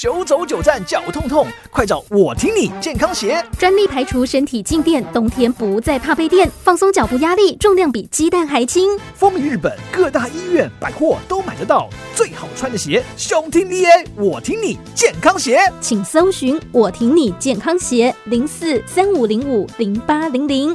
九走九站脚痛痛，快找我听你健康鞋，专利排除身体静电，冬天不再怕被电，放松脚步压力，重量比鸡蛋还轻。风靡日本各大医院、百货都买得到，最好穿的鞋，胸听 VA，我听你健康鞋，请搜寻我听你健康鞋零四三五零五零八零零。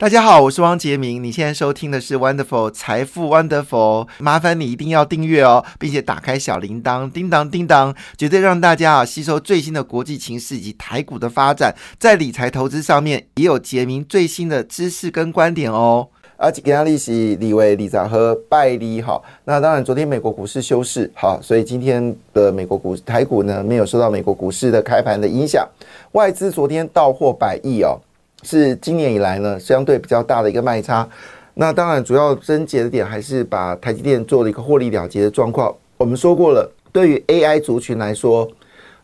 大家好，我是汪杰明。你现在收听的是 Wonderful 财富 Wonderful，麻烦你一定要订阅哦，并且打开小铃铛，叮当叮当，绝对让大家啊吸收最新的国际情势以及台股的发展，在理财投资上面也有杰明最新的知识跟观点哦。而且给他利息李维李长和拜利哈，那当然昨天美国股市休市，好，所以今天的美国股台股呢没有受到美国股市的开盘的影响，外资昨天到货百亿哦。是今年以来呢相对比较大的一个卖差，那当然主要症结的点还是把台积电做了一个获利了结的状况。我们说过了，对于 AI 族群来说，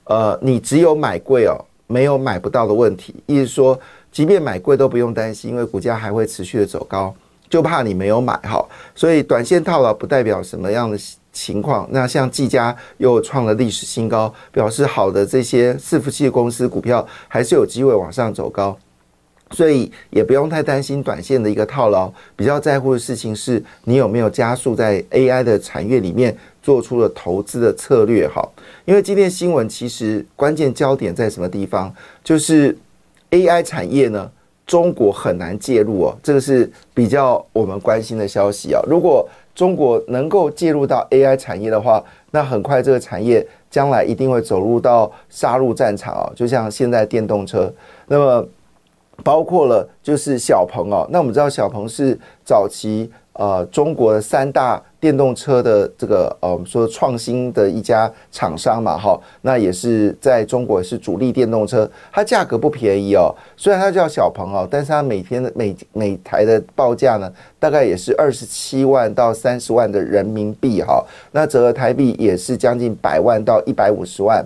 呃，你只有买贵哦，没有买不到的问题。意思说，即便买贵都不用担心，因为股价还会持续的走高，就怕你没有买哈。所以短线套牢不代表什么样的情况。那像技嘉又创了历史新高，表示好的这些伺服器公司股票还是有机会往上走高。所以也不用太担心短线的一个套牢，比较在乎的事情是你有没有加速在 AI 的产业里面做出了投资的策略哈。因为今天新闻其实关键焦点在什么地方？就是 AI 产业呢，中国很难介入哦，这个是比较我们关心的消息啊。如果中国能够介入到 AI 产业的话，那很快这个产业将来一定会走入到杀戮战场哦，就像现在电动车，那么。包括了就是小鹏哦，那我们知道小鹏是早期呃中国的三大电动车的这个呃我们说创新的一家厂商嘛哈，那也是在中国是主力电动车，它价格不便宜哦，虽然它叫小鹏哦，但是它每天的每每台的报价呢，大概也是二十七万到三十万的人民币哈，那折合台币也是将近百万到一百五十万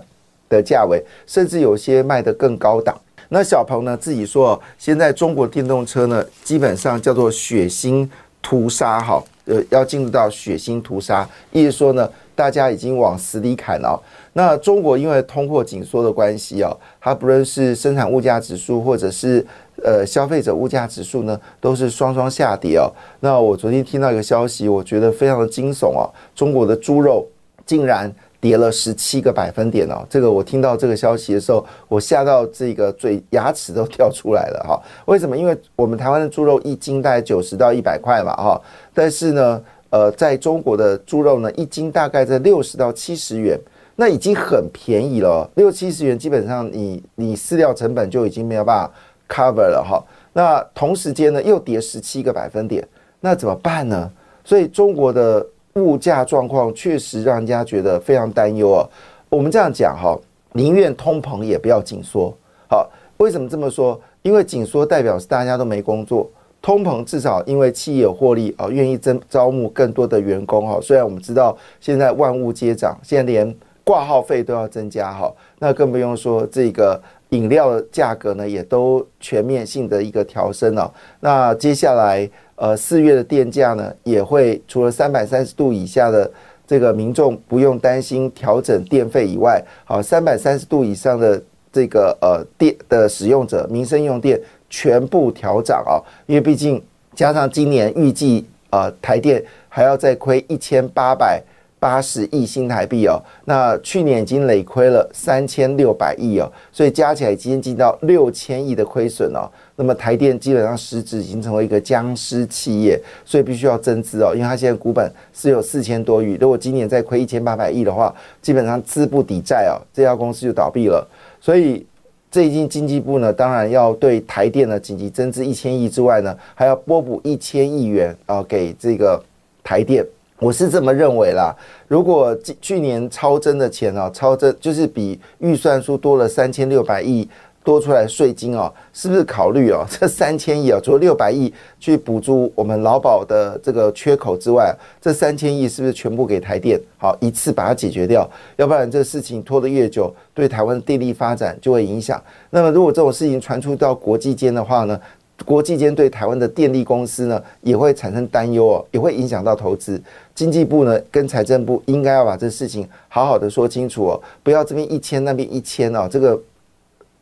的价位，甚至有些卖得更高档。那小鹏呢自己说，现在中国电动车呢，基本上叫做血腥屠杀，哈，呃，要进入到血腥屠杀，意思说呢，大家已经往死里砍了。那中国因为通货紧缩的关系啊，它不论是生产物价指数或者是呃消费者物价指数呢，都是双双下跌哦。那我昨天听到一个消息，我觉得非常的惊悚啊，中国的猪肉竟然。跌了十七个百分点哦，这个我听到这个消息的时候，我吓到这个嘴牙齿都掉出来了哈。为什么？因为我们台湾的猪肉一斤大概九十到一百块嘛哈，但是呢，呃，在中国的猪肉呢，一斤大概在六十到七十元，那已经很便宜了，六七十元基本上你你饲料成本就已经没有办法 cover 了哈。那同时间呢，又跌十七个百分点，那怎么办呢？所以中国的。物价状况确实让人家觉得非常担忧啊！我们这样讲哈，宁愿通膨也不要紧缩。好，为什么这么说？因为紧缩代表是大家都没工作，通膨至少因为企业有获利啊，愿意增招募更多的员工哈。虽然我们知道现在万物皆涨，现在连挂号费都要增加哈，那更不用说这个饮料的价格呢，也都全面性的一个调升了。那接下来。呃，四月的电价呢，也会除了三百三十度以下的这个民众不用担心调整电费以外，好，三百三十度以上的这个呃电的使用者，民生用电全部调涨啊，因为毕竟加上今年预计呃台电还要再亏一千八百。八十亿新台币哦，那去年已经累亏了三千六百亿哦，所以加起来已经进到六千亿的亏损哦。那么台电基本上实质已经成为一个僵尸企业，所以必须要增资哦，因为它现在股本是有四千多亿，如果今年再亏一千八百亿的话，基本上资不抵债哦，这家公司就倒闭了。所以最近经济部呢，当然要对台电呢紧急增资一千亿之外呢，还要拨补一千亿元啊给这个台电。我是这么认为啦，如果去年超增的钱啊，超增就是比预算书多了三千六百亿多出来税金哦，是不是考虑哦 这三千亿啊，除了六百亿去补助我们劳保的这个缺口之外，这三千亿是不是全部给台电？好，一次把它解决掉，要不然这个事情拖得越久，对台湾的电力发展就会影响。那么如果这种事情传出到国际间的话呢，国际间对台湾的电力公司呢也会产生担忧哦，也会影响到投资。经济部呢跟财政部应该要把这事情好好的说清楚哦，不要这边一千那边一千哦，这个。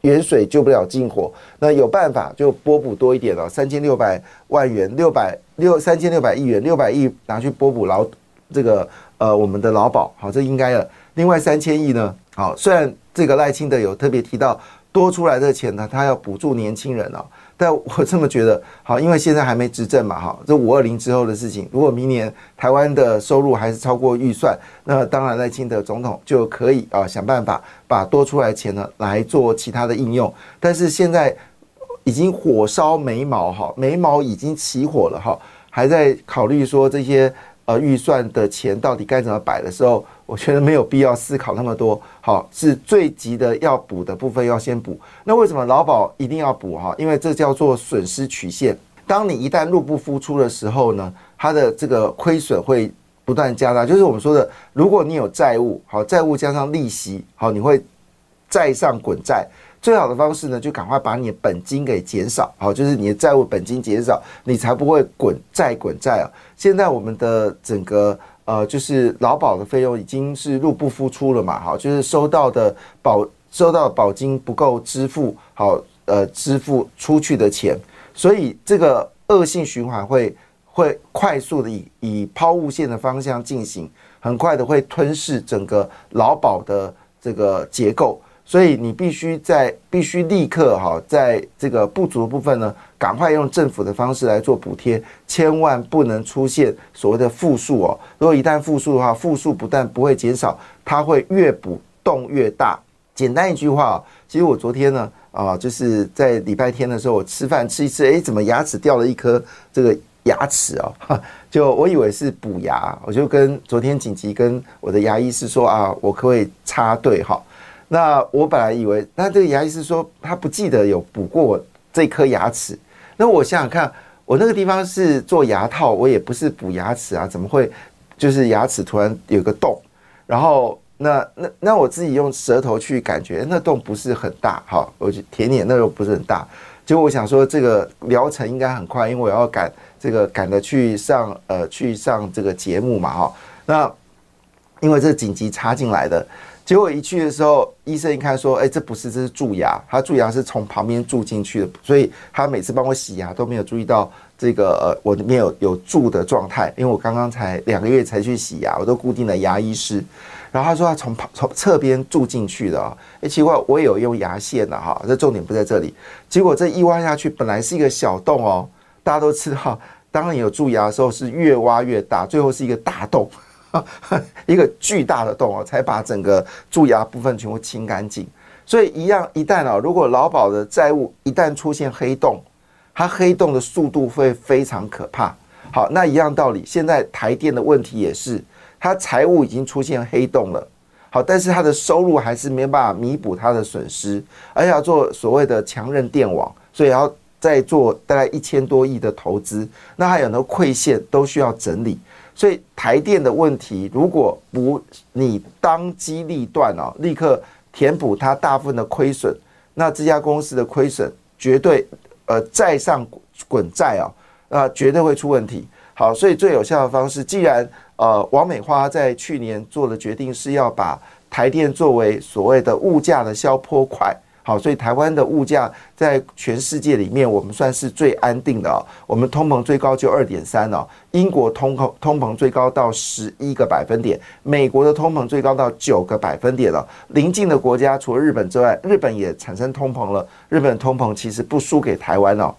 远水救不了近火，那有办法就拨补多一点了，三千六百万元，六百六三千六百亿元，六百亿拿去拨补劳这个呃我们的劳保，好，这应该的。另外三千亿呢，好，虽然这个赖清德有特别提到多出来的钱呢，他要补助年轻人哦。但我这么觉得，好，因为现在还没执政嘛，哈，这五二零之后的事情，如果明年台湾的收入还是超过预算，那当然赖清德总统就可以啊想办法把多出来钱呢来做其他的应用。但是现在已经火烧眉毛，哈，眉毛已经起火了，哈，还在考虑说这些呃预算的钱到底该怎么摆的时候。我觉得没有必要思考那么多，好，是最急的要补的部分要先补。那为什么劳保一定要补哈？因为这叫做损失曲线。当你一旦入不敷出的时候呢，它的这个亏损会不断加大。就是我们说的，如果你有债务，好，债务加上利息，好，你会债上滚债。最好的方式呢，就赶快把你的本金给减少，好，就是你的债务本金减少，你才不会滚债滚债啊。现在我们的整个。呃，就是劳保的费用已经是入不敷出了嘛，好，就是收到的保收到的保金不够支付，好，呃，支付出去的钱，所以这个恶性循环会会快速的以以抛物线的方向进行，很快的会吞噬整个劳保的这个结构。所以你必须在必须立刻哈，在这个不足的部分呢，赶快用政府的方式来做补贴，千万不能出现所谓的负数哦。如果一旦负数的话，负数不但不会减少，它会越补洞越大。简单一句话，其实我昨天呢啊，就是在礼拜天的时候，我吃饭吃一吃，哎，怎么牙齿掉了一颗这个牙齿哦？就我以为是补牙，我就跟昨天紧急跟我的牙医师说啊，我可不可以插队哈？那我本来以为，那这个牙医是说他不记得有补过我这颗牙齿。那我想想看，我那个地方是做牙套，我也不是补牙齿啊，怎么会就是牙齿突然有个洞？然后那那那我自己用舌头去感觉，那洞不是很大，哈，我就舔舔，那又不是很大。结果我想说，这个疗程应该很快，因为我要赶这个赶着去上呃去上这个节目嘛，哈。那因为这紧急插进来的。结果一去的时候，医生一看说：“哎，这不是，这是蛀牙。他蛀牙是从旁边蛀进去的，所以他每次帮我洗牙都没有注意到这个呃，我里面有有蛀的状态。因为我刚刚才两个月才去洗牙，我都固定了牙医师。然后他说他从旁从侧边蛀进去的啊，哎，奇怪，我也有用牙线的哈，这重点不在这里。结果这一挖下去，本来是一个小洞哦，大家都知道，当你有蛀牙的时候是越挖越大，最后是一个大洞。” 一个巨大的洞哦，才把整个蛀牙部分全部清干净。所以一样，一旦啊，如果劳保的债务一旦出现黑洞，它黑洞的速度会非常可怕。好，那一样道理，现在台电的问题也是，它财务已经出现黑洞了。好，但是它的收入还是没办法弥补它的损失，而且要做所谓的强韧电网，所以要再做大概一千多亿的投资，那还有很多馈线都需要整理。所以台电的问题，如果不你当机立断哦，立刻填补它大部分的亏损，那这家公司的亏损绝对呃债上滚债哦，那绝对会出问题。好，所以最有效的方式，既然呃王美花在去年做的决定是要把台电作为所谓的物价的消坡块。好，所以台湾的物价在全世界里面，我们算是最安定的哦。我们通膨最高就二点三哦，英国通膨通膨最高到十一个百分点，美国的通膨最高到九个百分点了。邻近的国家除了日本之外，日本也产生通膨了。日本通膨其实不输给台湾哦。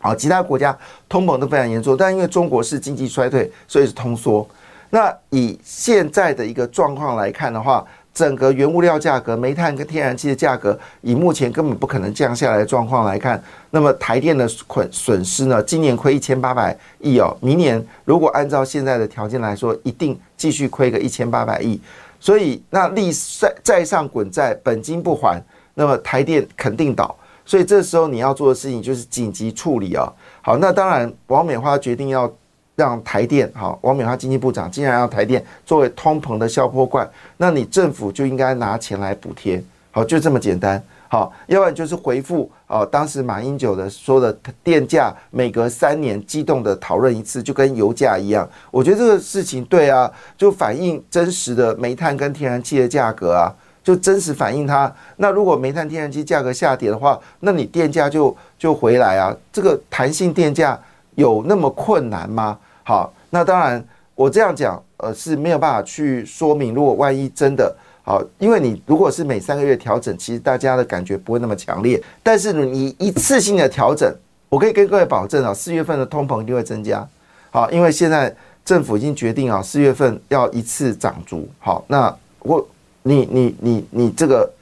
好，其他国家通膨都非常严重，但因为中国是经济衰退，所以是通缩。那以现在的一个状况来看的话，整个原物料价格，煤炭跟天然气的价格，以目前根本不可能降下来的状况来看，那么台电的损损失呢？今年亏一千八百亿哦，明年如果按照现在的条件来说，一定继续亏个一千八百亿。所以那利债债上滚债，本金不还，那么台电肯定倒。所以这时候你要做的事情就是紧急处理啊。好，那当然，王美花决定要让台电，好，王美花经济部长既然让台电作为通膨的消波块，那你政府就应该拿钱来补贴。好，就这么简单。好，要不然就是回复啊，当时马英九的说的电价每隔三年激动的讨论一次，就跟油价一样。我觉得这个事情对啊，就反映真实的煤炭跟天然气的价格啊，就真实反映它。那如果煤炭、天然气价格下跌的话，那你电价就就回来啊。这个弹性电价有那么困难吗？好，那当然我这样讲呃是没有办法去说明，如果万一真的。好，因为你如果是每三个月调整，其实大家的感觉不会那么强烈。但是你一次性的调整，我可以跟各位保证啊，四月份的通膨一定会增加。好，因为现在政府已经决定啊，四月份要一次涨足。好，那我你你你你这个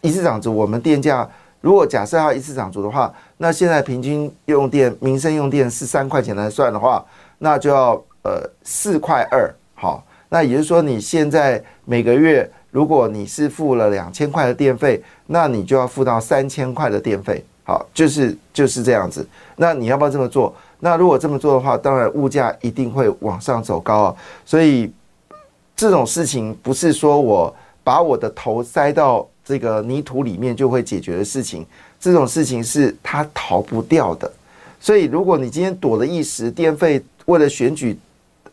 一次涨足，我们电价如果假设要一次涨足的话，那现在平均用电民生用电是三块钱来算的话，那就要呃四块二。好，那也就是说你现在每个月。如果你是付了两千块的电费，那你就要付到三千块的电费。好，就是就是这样子。那你要不要这么做？那如果这么做的话，当然物价一定会往上走高啊。所以这种事情不是说我把我的头塞到这个泥土里面就会解决的事情。这种事情是它逃不掉的。所以如果你今天躲了一时，电费为了选举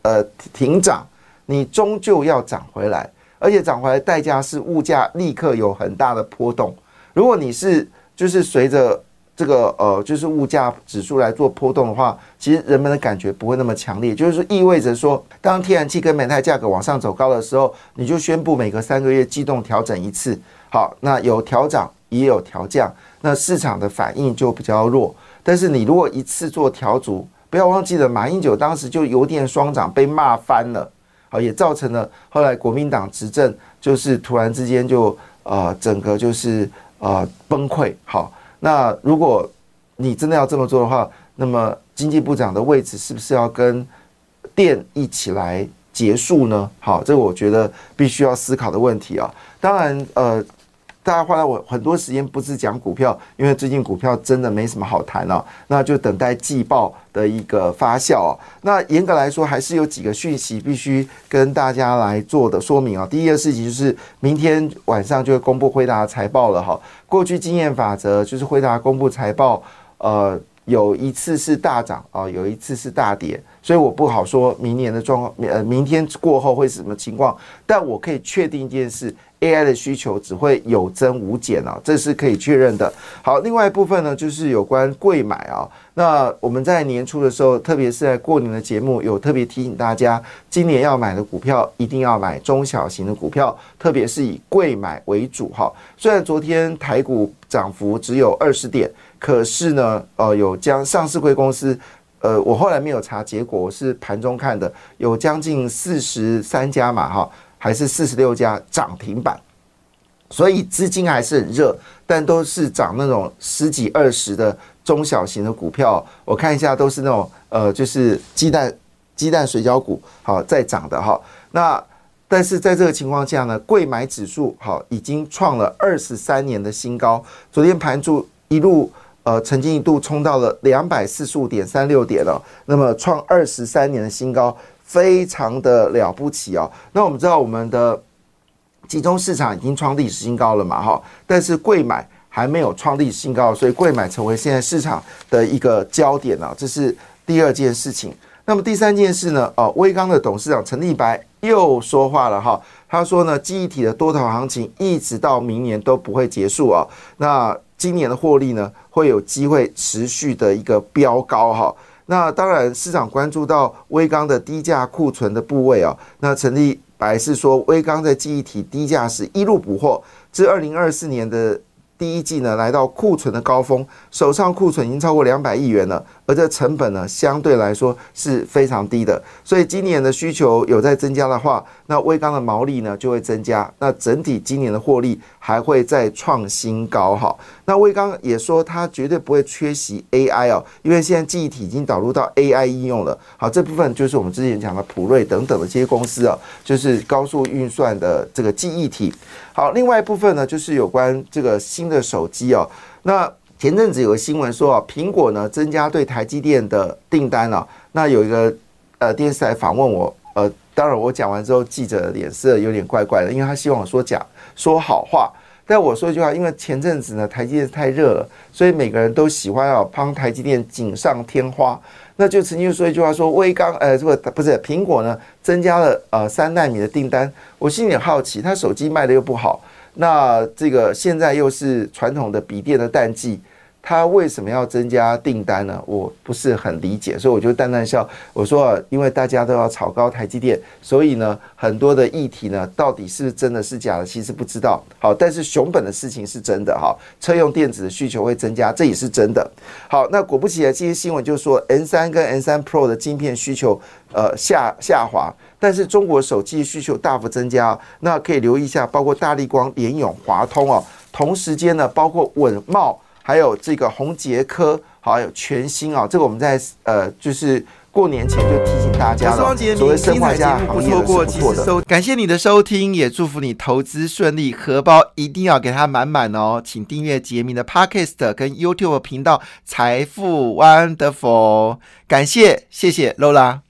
呃停涨，你终究要涨回来。而且涨回来代价是物价立刻有很大的波动。如果你是就是随着这个呃就是物价指数来做波动的话，其实人们的感觉不会那么强烈。就是说意味着说，当天然气跟煤炭价格往上走高的时候，你就宣布每隔三个月机动调整一次。好，那有调涨也有调降，那市场的反应就比较弱。但是你如果一次做调足，不要忘记了，马英九当时就油电双涨被骂翻了。好，也造成了后来国民党执政，就是突然之间就呃整个就是呃崩溃。好，那如果你真的要这么做的话，那么经济部长的位置是不是要跟电一起来结束呢？好，这个我觉得必须要思考的问题啊。当然，呃。大家花了我很多时间，不是讲股票，因为最近股票真的没什么好谈了，那就等待季报的一个发酵。那严格来说，还是有几个讯息必须跟大家来做的说明啊。第一个事情就是明天晚上就会公布辉达财报了哈。过去经验法则就是辉达公布财报，呃，有一次是大涨啊，有一次是大跌，所以我不好说明年的状况，呃，明天过后会是什么情况。但我可以确定一件事。AI 的需求只会有增无减啊，这是可以确认的。好，另外一部分呢，就是有关贵买啊。那我们在年初的时候，特别是在过年的节目，有特别提醒大家，今年要买的股票一定要买中小型的股票，特别是以贵买为主哈。虽然昨天台股涨幅只有二十点，可是呢，呃，有将上市贵公司，呃，我后来没有查结果，我是盘中看的，有将近四十三家嘛哈。还是四十六家涨停板，所以资金还是很热，但都是涨那种十几二十的中小型的股票。我看一下，都是那种呃，就是鸡蛋鸡蛋水饺股，好在涨的哈。那但是在这个情况下呢，贵买指数好已经创了二十三年的新高，昨天盘柱一路呃曾经一度冲到了两百四十五点三六点了，那么创二十三年的新高。非常的了不起哦。那我们知道，我们的集中市场已经创历史新高了嘛？哈，但是贵买还没有创历史新高，所以贵买成为现在市场的一个焦点啊。这是第二件事情。那么第三件事呢？哦，威刚的董事长陈立白又说话了哈。他说呢，记忆体的多头行情一直到明年都不会结束啊。那今年的获利呢，会有机会持续的一个飙高哈。那当然，市场关注到微钢的低价库存的部位啊。那陈立白是说，微钢在记忆体低价时一路补货，至二零二四年的。第一季呢，来到库存的高峰，手上库存已经超过两百亿元了，而这成本呢，相对来说是非常低的。所以今年的需求有在增加的话，那微钢的毛利呢就会增加，那整体今年的获利还会再创新高哈。那微钢也说，它绝对不会缺席 AI 哦，因为现在记忆体已经导入到 AI 应用了。好，这部分就是我们之前讲的普瑞等等的这些公司啊，就是高速运算的这个记忆体。好，另外一部分呢，就是有关这个新。新的手机哦。那前阵子有个新闻说啊，苹果呢增加对台积电的订单啊。那有一个呃电视台访问我，呃，当然我讲完之后，记者脸色有点怪怪的，因为他希望我说假说好话。但我说一句话，因为前阵子呢台积电太热了，所以每个人都喜欢啊帮台积电锦上添花。那就曾经说一句话说，微刚呃这个不是苹果呢增加了呃三纳米的订单，我心里好奇，他手机卖的又不好，那这个现在又是传统的笔电的淡季。他为什么要增加订单呢？我不是很理解，所以我就淡淡笑。我说，因为大家都要炒高台积电，所以呢，很多的议题呢，到底是真的是假的，其实不知道。好，但是熊本的事情是真的哈，车用电子的需求会增加，这也是真的。好，那果不其然，这些新闻就说 N 三跟 N 三 Pro 的晶片需求呃下下滑，但是中国手机需求大幅增加。那可以留意一下，包括大力光、联永、华通哦，同时间呢，包括稳茂。还有这个红杰科，还有全新啊，这个我们在呃，就是过年前就提醒大家了。所谓生化家行业的不错的，感谢你的收听，也祝福你投资顺利，荷包一定要给它满满哦。请订阅杰明的 Podcast 跟 YouTube 频道财富 Wonderful，感谢谢谢 Lola。